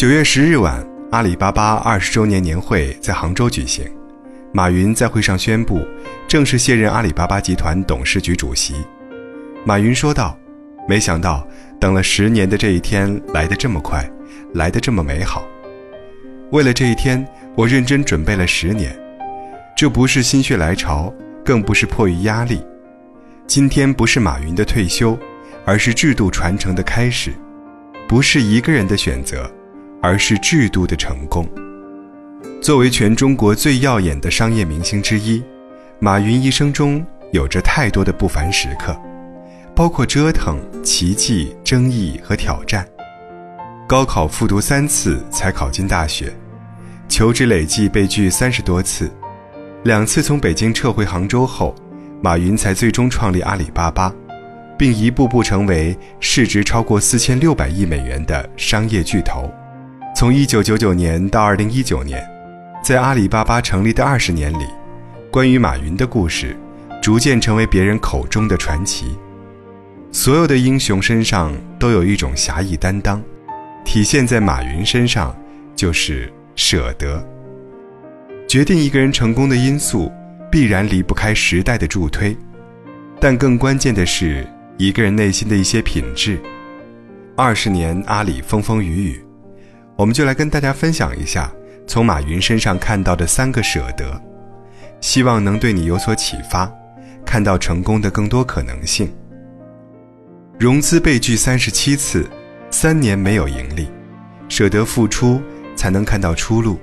九月十日晚，阿里巴巴二十周年年会在杭州举行，马云在会上宣布正式卸任阿里巴巴集团董事局主席。马云说道：“没想到等了十年的这一天来得这么快，来得这么美好。为了这一天，我认真准备了十年。这不是心血来潮，更不是迫于压力。今天不是马云的退休，而是制度传承的开始；不是一个人的选择。”而是制度的成功。作为全中国最耀眼的商业明星之一，马云一生中有着太多的不凡时刻，包括折腾、奇迹、争议和挑战。高考复读三次才考进大学，求职累计被拒三十多次，两次从北京撤回杭州后，马云才最终创立阿里巴巴，并一步步成为市值超过四千六百亿美元的商业巨头。从一九九九年到二零一九年，在阿里巴巴成立的二十年里，关于马云的故事，逐渐成为别人口中的传奇。所有的英雄身上都有一种侠义担当，体现在马云身上就是舍得。决定一个人成功的因素，必然离不开时代的助推，但更关键的是一个人内心的一些品质。二十年阿里风风雨雨。我们就来跟大家分享一下从马云身上看到的三个舍得，希望能对你有所启发，看到成功的更多可能性。融资被拒三十七次，三年没有盈利，舍得付出才能看到出路。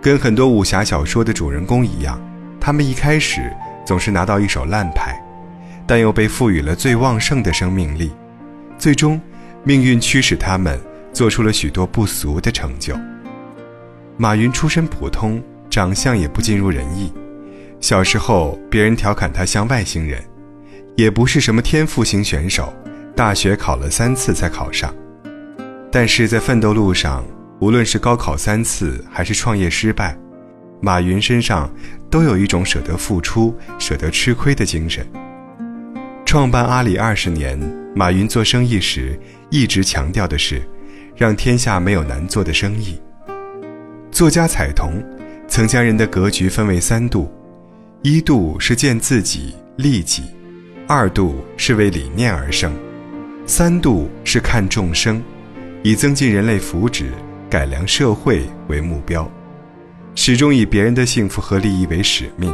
跟很多武侠小说的主人公一样，他们一开始总是拿到一手烂牌，但又被赋予了最旺盛的生命力，最终命运驱使他们。做出了许多不俗的成就。马云出身普通，长相也不尽如人意。小时候，别人调侃他像外星人，也不是什么天赋型选手。大学考了三次才考上，但是在奋斗路上，无论是高考三次，还是创业失败，马云身上都有一种舍得付出、舍得吃亏的精神。创办阿里二十年，马云做生意时一直强调的是。让天下没有难做的生意。作家彩童曾将人的格局分为三度：一度是见自己利己，二度是为理念而生，三度是看众生，以增进人类福祉、改良社会为目标，始终以别人的幸福和利益为使命，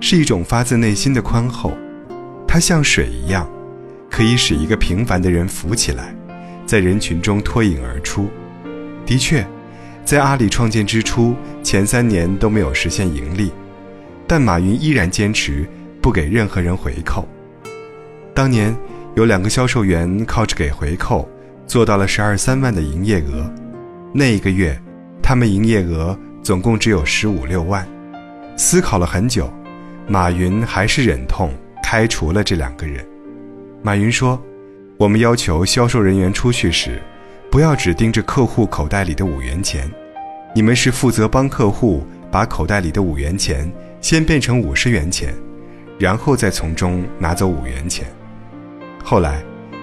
是一种发自内心的宽厚。它像水一样，可以使一个平凡的人浮起来。在人群中脱颖而出。的确，在阿里创建之初，前三年都没有实现盈利，但马云依然坚持不给任何人回扣。当年有两个销售员靠着给回扣，做到了十二三万的营业额。那一个月，他们营业额总共只有十五六万。思考了很久，马云还是忍痛开除了这两个人。马云说。我们要求销售人员出去时，不要只盯着客户口袋里的五元钱，你们是负责帮客户把口袋里的五元钱先变成五十元钱，然后再从中拿走五元钱。后来，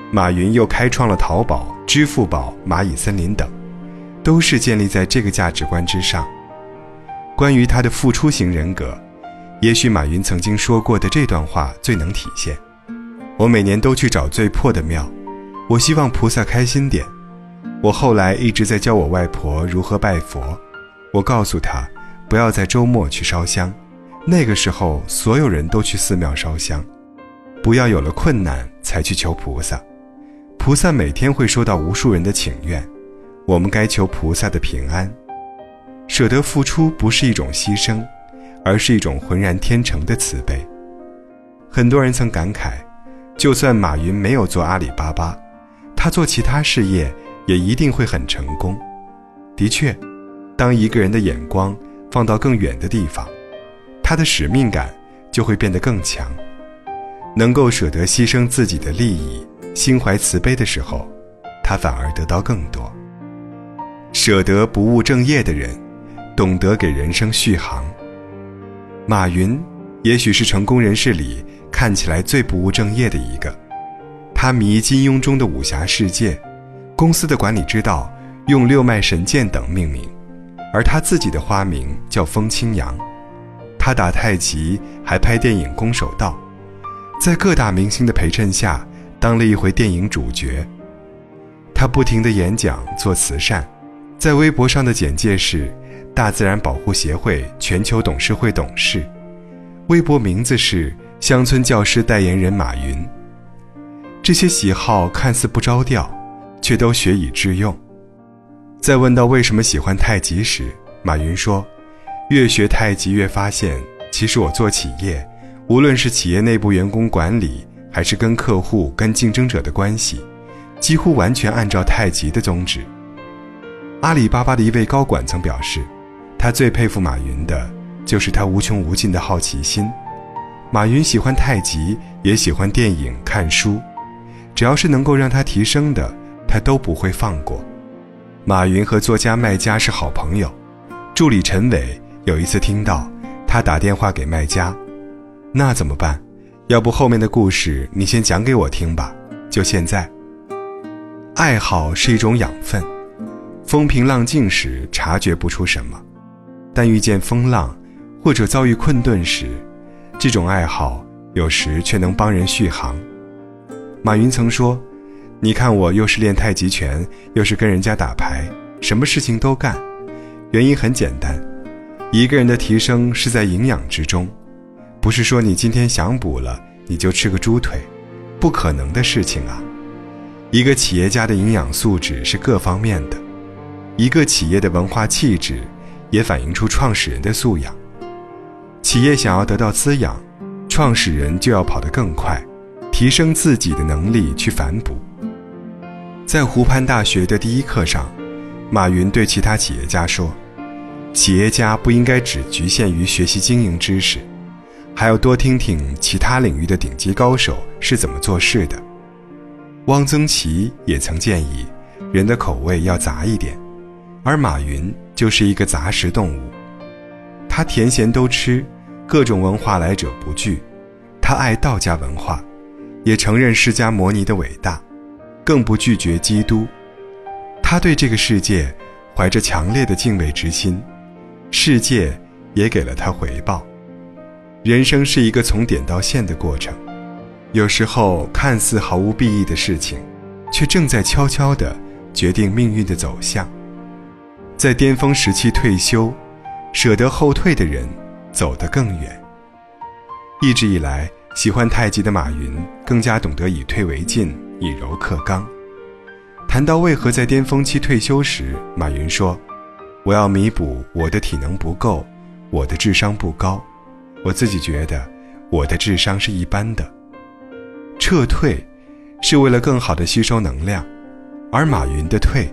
马云又开创了淘宝、支付宝、蚂蚁森林等，都是建立在这个价值观之上。关于他的付出型人格，也许马云曾经说过的这段话最能体现。我每年都去找最破的庙，我希望菩萨开心点。我后来一直在教我外婆如何拜佛，我告诉她，不要在周末去烧香，那个时候所有人都去寺庙烧香，不要有了困难才去求菩萨，菩萨每天会收到无数人的请愿，我们该求菩萨的平安。舍得付出不是一种牺牲，而是一种浑然天成的慈悲。很多人曾感慨。就算马云没有做阿里巴巴，他做其他事业也一定会很成功。的确，当一个人的眼光放到更远的地方，他的使命感就会变得更强。能够舍得牺牲自己的利益，心怀慈悲的时候，他反而得到更多。舍得不务正业的人，懂得给人生续航。马云也许是成功人士里。看起来最不务正业的一个，他迷金庸中的武侠世界，公司的管理之道用六脉神剑等命名，而他自己的花名叫风清扬。他打太极，还拍电影《攻守道》，在各大明星的陪衬下，当了一回电影主角。他不停的演讲做慈善，在微博上的简介是“大自然保护协会全球董事会董事”，微博名字是“乡村教师代言人马云”。这些喜好看似不着调，却都学以致用。在问到为什么喜欢太极时，马云说。越学太极，越发现，其实我做企业，无论是企业内部员工管理，还是跟客户、跟竞争者的关系，几乎完全按照太极的宗旨。阿里巴巴的一位高管曾表示，他最佩服马云的，就是他无穷无尽的好奇心。马云喜欢太极，也喜欢电影、看书，只要是能够让他提升的，他都不会放过。马云和作家麦家是好朋友，助理陈伟。有一次听到他打电话给卖家，那怎么办？要不后面的故事你先讲给我听吧。就现在，爱好是一种养分，风平浪静时察觉不出什么，但遇见风浪或者遭遇困顿时，这种爱好有时却能帮人续航。马云曾说：“你看我又是练太极拳，又是跟人家打牌，什么事情都干，原因很简单。”一个人的提升是在营养之中，不是说你今天想补了你就吃个猪腿，不可能的事情啊！一个企业家的营养素质是各方面的，一个企业的文化气质也反映出创始人的素养。企业想要得到滋养，创始人就要跑得更快，提升自己的能力去反哺。在湖畔大学的第一课上，马云对其他企业家说。企业家不应该只局限于学习经营知识，还要多听听其他领域的顶级高手是怎么做事的。汪曾祺也曾建议，人的口味要杂一点，而马云就是一个杂食动物。他甜咸都吃，各种文化来者不拒。他爱道家文化，也承认释迦牟尼的伟大，更不拒绝基督。他对这个世界怀着强烈的敬畏之心。世界也给了他回报。人生是一个从点到线的过程，有时候看似毫无裨益的事情，却正在悄悄地决定命运的走向。在巅峰时期退休，舍得后退的人，走得更远。一直以来喜欢太极的马云，更加懂得以退为进，以柔克刚。谈到为何在巅峰期退休时，马云说。我要弥补我的体能不够，我的智商不高，我自己觉得我的智商是一般的。撤退是为了更好的吸收能量，而马云的退，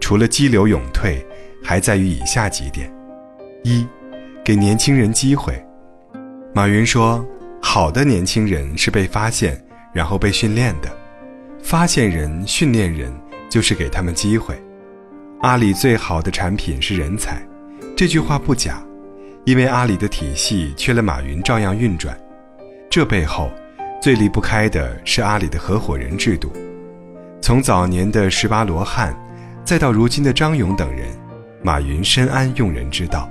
除了激流勇退，还在于以下几点：一，给年轻人机会。马云说，好的年轻人是被发现，然后被训练的，发现人、训练人就是给他们机会。阿里最好的产品是人才，这句话不假，因为阿里的体系缺了马云照样运转。这背后最离不开的是阿里的合伙人制度。从早年的十八罗汉，再到如今的张勇等人，马云深谙用人之道。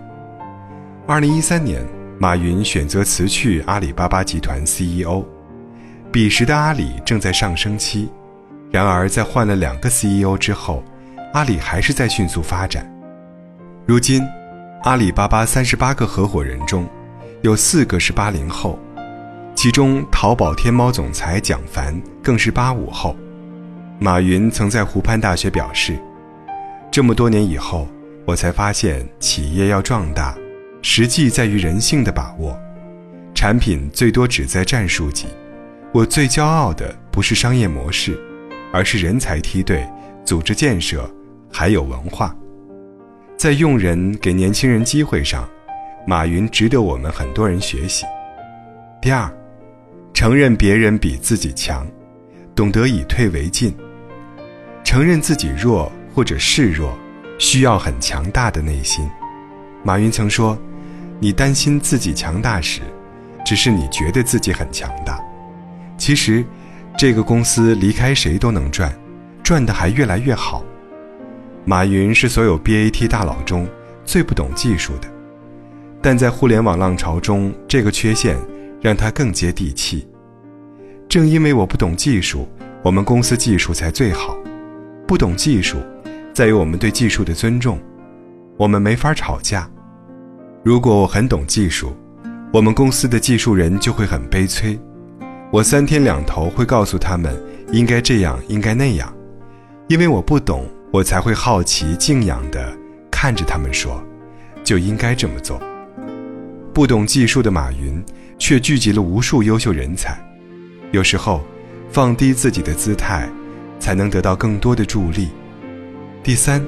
二零一三年，马云选择辞去阿里巴巴集团 CEO。彼时的阿里正在上升期，然而在换了两个 CEO 之后。阿里还是在迅速发展。如今，阿里巴巴三十八个合伙人中，有四个是八零后，其中淘宝天猫总裁蒋凡更是八五后。马云曾在湖畔大学表示：“这么多年以后，我才发现，企业要壮大，实际在于人性的把握。产品最多只在战术级。我最骄傲的不是商业模式，而是人才梯队、组织建设。”还有文化，在用人给年轻人机会上，马云值得我们很多人学习。第二，承认别人比自己强，懂得以退为进。承认自己弱或者示弱，需要很强大的内心。马云曾说：“你担心自己强大时，只是你觉得自己很强大。其实，这个公司离开谁都能赚，赚的还越来越好。”马云是所有 BAT 大佬中最不懂技术的，但在互联网浪潮中，这个缺陷让他更接地气。正因为我不懂技术，我们公司技术才最好。不懂技术，在于我们对技术的尊重，我们没法吵架。如果我很懂技术，我们公司的技术人就会很悲催。我三天两头会告诉他们应该这样，应该那样，因为我不懂，我才会好奇、敬仰地看着他们说，就应该这么做。不懂技术的马云，却聚集了无数优秀人才。有时候，放低自己的姿态，才能得到更多的助力。第三，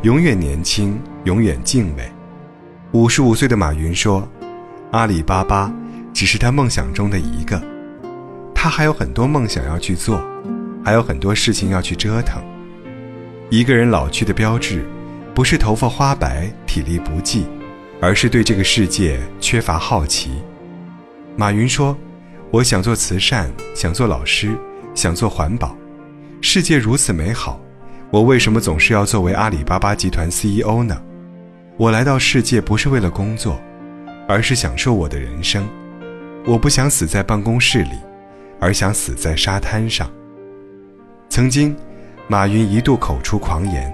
永远年轻，永远敬畏。五十五岁的马云说：“阿里巴巴只是他梦想中的一个，他还有很多梦想要去做，还有很多事情要去折腾。一个人老去的标志，不是头发花白、体力不济，而是对这个世界缺乏好奇。”马云说。我想做慈善，想做老师，想做环保。世界如此美好，我为什么总是要作为阿里巴巴集团 CEO 呢？我来到世界不是为了工作，而是享受我的人生。我不想死在办公室里，而想死在沙滩上。曾经，马云一度口出狂言，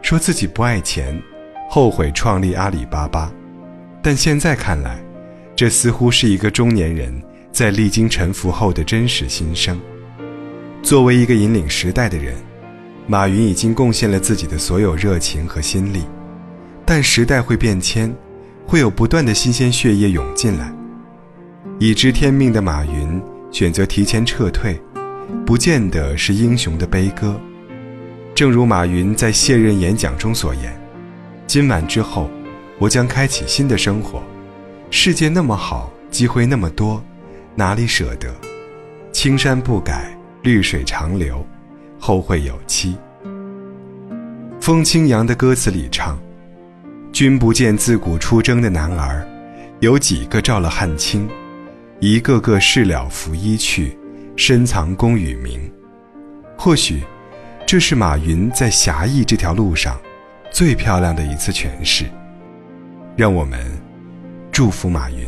说自己不爱钱，后悔创立阿里巴巴。但现在看来，这似乎是一个中年人。在历经沉浮后的真实心声。作为一个引领时代的人，马云已经贡献了自己的所有热情和心力。但时代会变迁，会有不断的新鲜血液涌进来。已知天命的马云选择提前撤退，不见得是英雄的悲歌。正如马云在卸任演讲中所言：“今晚之后，我将开启新的生活。世界那么好，机会那么多。”哪里舍得？青山不改，绿水长流，后会有期。风清扬的歌词里唱：“君不见自古出征的男儿，有几个照了汗青？一个个事了拂衣去，深藏功与名。”或许，这是马云在侠义这条路上最漂亮的一次诠释。让我们祝福马云。